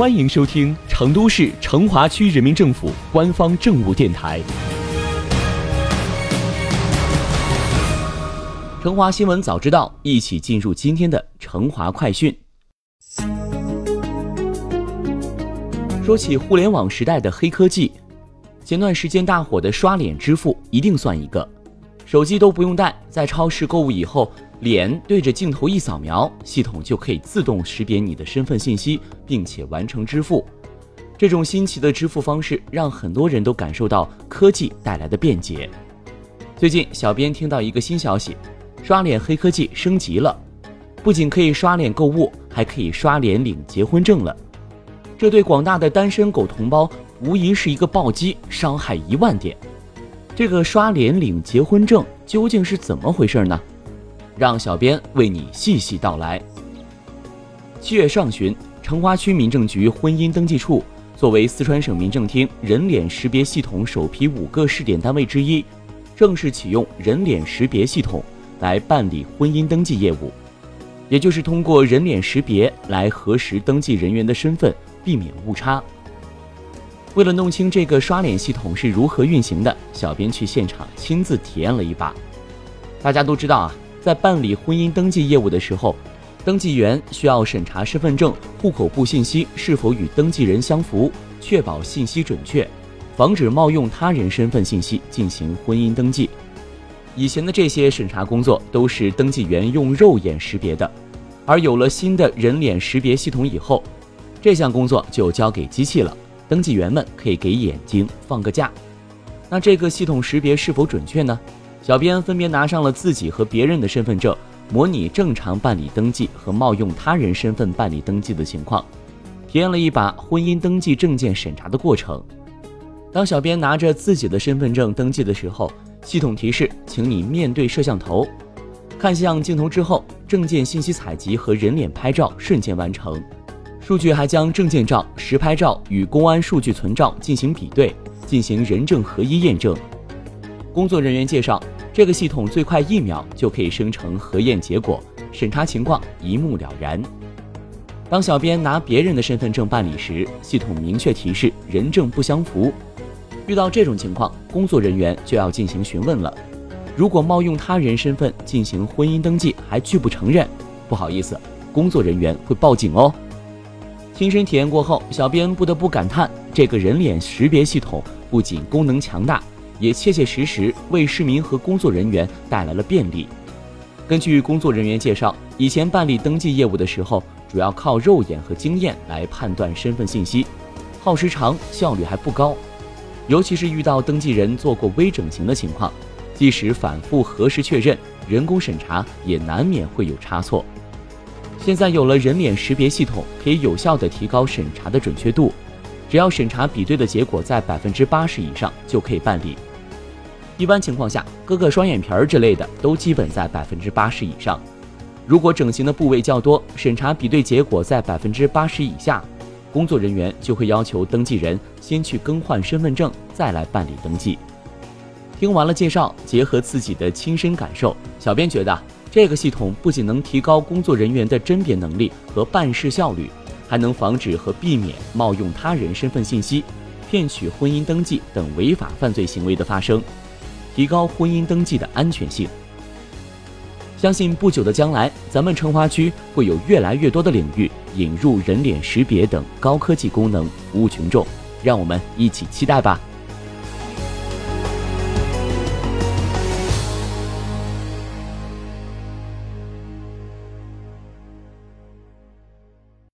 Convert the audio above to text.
欢迎收听成都市成华区人民政府官方政务电台《成华新闻早知道》，一起进入今天的成华快讯。说起互联网时代的黑科技，前段时间大火的刷脸支付一定算一个。手机都不用带，在超市购物以后，脸对着镜头一扫描，系统就可以自动识别你的身份信息，并且完成支付。这种新奇的支付方式让很多人都感受到科技带来的便捷。最近，小编听到一个新消息，刷脸黑科技升级了，不仅可以刷脸购物，还可以刷脸领结婚证了。这对广大的单身狗同胞无疑是一个暴击，伤害一万点。这个刷脸领结婚证究竟是怎么回事呢？让小编为你细细道来。七月上旬，成华区民政局婚姻登记处作为四川省民政厅人脸识别系统首批五个试点单位之一，正式启用人脸识别系统来办理婚姻登记业务，也就是通过人脸识别来核实登记人员的身份，避免误差。为了弄清这个刷脸系统是如何运行的，小编去现场亲自体验了一把。大家都知道啊，在办理婚姻登记业务的时候，登记员需要审查身份证、户口簿信息是否与登记人相符，确保信息准确，防止冒用他人身份信息进行婚姻登记。以前的这些审查工作都是登记员用肉眼识别的，而有了新的人脸识别系统以后，这项工作就交给机器了。登记员们可以给眼睛放个假，那这个系统识别是否准确呢？小编分别拿上了自己和别人的身份证，模拟正常办理登记和冒用他人身份办理登记的情况，体验了一把婚姻登记证件审查的过程。当小编拿着自己的身份证登记的时候，系统提示，请你面对摄像头，看向镜头之后，证件信息采集和人脸拍照瞬间完成。数据还将证件照、实拍照与公安数据存照进行比对，进行人证合一验证。工作人员介绍，这个系统最快一秒就可以生成核验结果，审查情况一目了然。当小编拿别人的身份证办理时，系统明确提示人证不相符。遇到这种情况，工作人员就要进行询问了。如果冒用他人身份进行婚姻登记还拒不承认，不好意思，工作人员会报警哦。亲身体验过后，小编不得不感叹，这个人脸识别系统不仅功能强大，也切切实实为市民和工作人员带来了便利。根据工作人员介绍，以前办理登记业务的时候，主要靠肉眼和经验来判断身份信息，耗时长，效率还不高。尤其是遇到登记人做过微整形的情况，即使反复核实确认，人工审查也难免会有差错。现在有了人脸识别系统，可以有效的提高审查的准确度。只要审查比对的结果在百分之八十以上，就可以办理。一般情况下，割个双眼皮儿之类的都基本在百分之八十以上。如果整形的部位较多，审查比对结果在百分之八十以下，工作人员就会要求登记人先去更换身份证，再来办理登记。听完了介绍，结合自己的亲身感受，小编觉得。这个系统不仅能提高工作人员的甄别能力和办事效率，还能防止和避免冒用他人身份信息、骗取婚姻登记等违法犯罪行为的发生，提高婚姻登记的安全性。相信不久的将来，咱们成华区会有越来越多的领域引入人脸识别等高科技功能，服务群众。让我们一起期待吧。